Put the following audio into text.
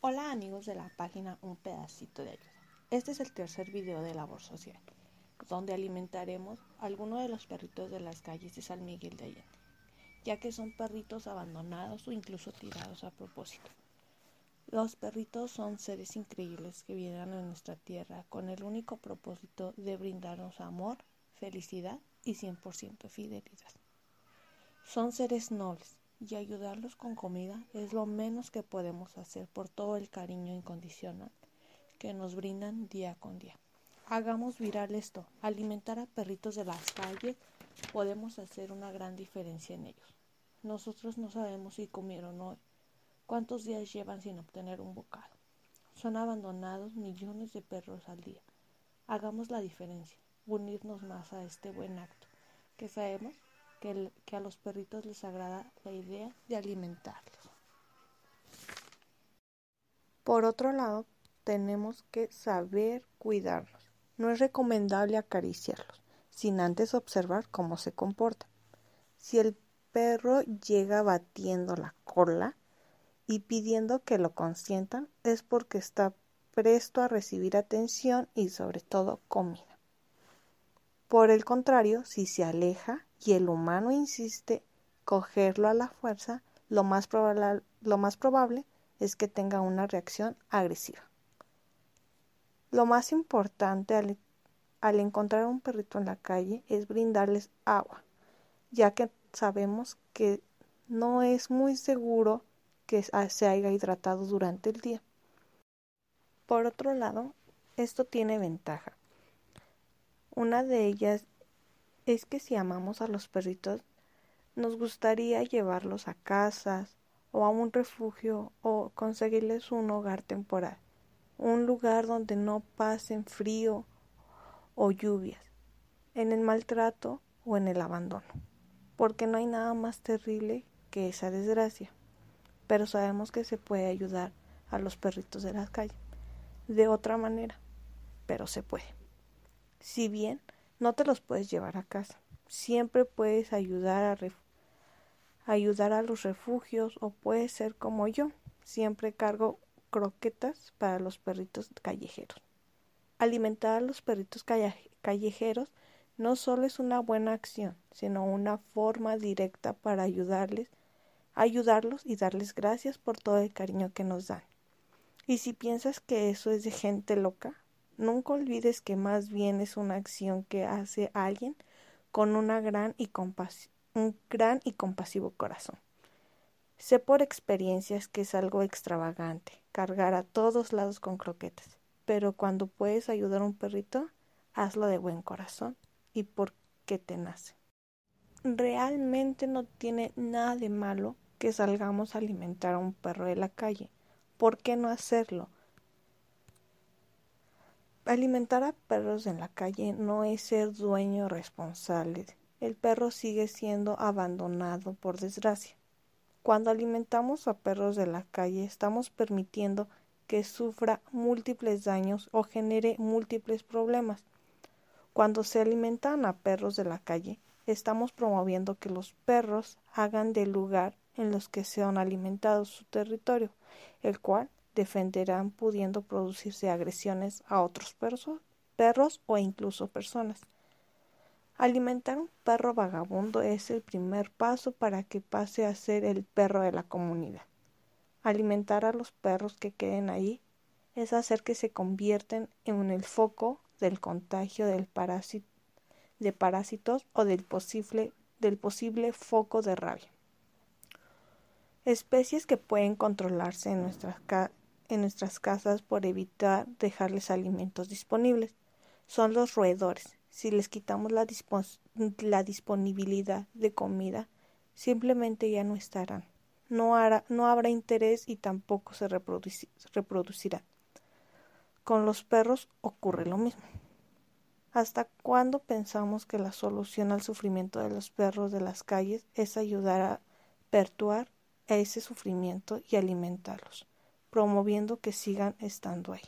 Hola amigos de la página Un pedacito de ayuda. Este es el tercer video de labor social, donde alimentaremos a algunos de los perritos de las calles de San Miguel de Allende, ya que son perritos abandonados o incluso tirados a propósito. Los perritos son seres increíbles que vienen a nuestra tierra con el único propósito de brindarnos amor, felicidad y 100% fidelidad. Son seres nobles y ayudarlos con comida es lo menos que podemos hacer por todo el cariño incondicional que nos brindan día con día. Hagamos viral esto. Alimentar a perritos de las calles podemos hacer una gran diferencia en ellos. Nosotros no sabemos si comieron hoy, cuántos días llevan sin obtener un bocado. Son abandonados millones de perros al día. Hagamos la diferencia, unirnos más a este buen acto, que sabemos que, a los perritos les agrada la idea de alimentarlos. Por otro lado, tenemos que saber cuidarlos. No es recomendable acariciarlos, sin antes observar cómo se comportan. Si el perro llega batiendo la cola y pidiendo que lo consientan, es porque está presto a recibir atención y sobre todo comida. Por el contrario, si se aleja y el humano insiste cogerlo a la fuerza, lo más, probable, es que tenga una reacción agresiva. Lo más importante al, encontrar a un perrito en la calle es brindarles agua, ya que sabemos que no es muy seguro que se haya hidratado durante el día. Por otro lado, esto tiene ventaja, una de ellas es que si amamos a los perritos, nos gustaría llevarlos a casas o a un refugio o conseguirles un hogar temporal, un lugar donde no pasen frío o lluvias, en el maltrato o en el abandono, porque no hay nada más terrible que esa desgracia. Pero sabemos que se puede ayudar a los perritos de la calle de otra manera, pero se puede. Si bien no te los puedes llevar a casa, siempre puedes ayudar a, ayudar a los refugios o puedes ser como yo, siempre cargo croquetas para los perritos callejeros. Alimentar a los perritos callejeros no solo es una buena acción, sino una forma directa para ayudarles, ayudarlos y darles gracias por todo el cariño que nos dan. Y si piensas que eso es de gente loca, Nunca olvides que más bien es una acción que hace alguien con gran y un gran y compasivo corazón. Sé por experiencias que es algo extravagante, cargar a todos lados con croquetas, pero cuando puedes ayudar a un perrito, hazlo de buen corazón y porque te nace. Realmente no tiene nada de malo que salgamos a alimentar a un perro de la calle. ¿Por qué no hacerlo? Alimentar a perros en la calle no es ser dueño responsable. El perro sigue siendo abandonado por desgracia. Cuando alimentamos a perros de la calle estamos permitiendo que sufra múltiples daños o genere múltiples problemas. Cuando se alimentan a perros de la calle, estamos promoviendo que los perros hagan del lugar en los que sean alimentados su territorio, el cual defenderán pudiendo producirse agresiones a otros perros o incluso personas. Alimentar un perro vagabundo es el primer paso para que pase a ser el perro de la comunidad. Alimentar a los perros que queden ahí es hacer que se convierten en el foco del contagio de parásitos o del posible, del posible foco de rabia. Especies que pueden controlarse en nuestras, en nuestras casas por evitar dejarles alimentos disponibles. Son los roedores. Si les quitamos la, disponibilidad de comida, simplemente ya no estarán. No, no habrá interés y tampoco se reproducirán. Con los perros ocurre lo mismo. ¿Hasta cuándo pensamos que la solución al sufrimiento de los perros de las calles es ayudar a perpetuar ese sufrimiento y alimentarlos? Promoviendo que sigan estando ahí.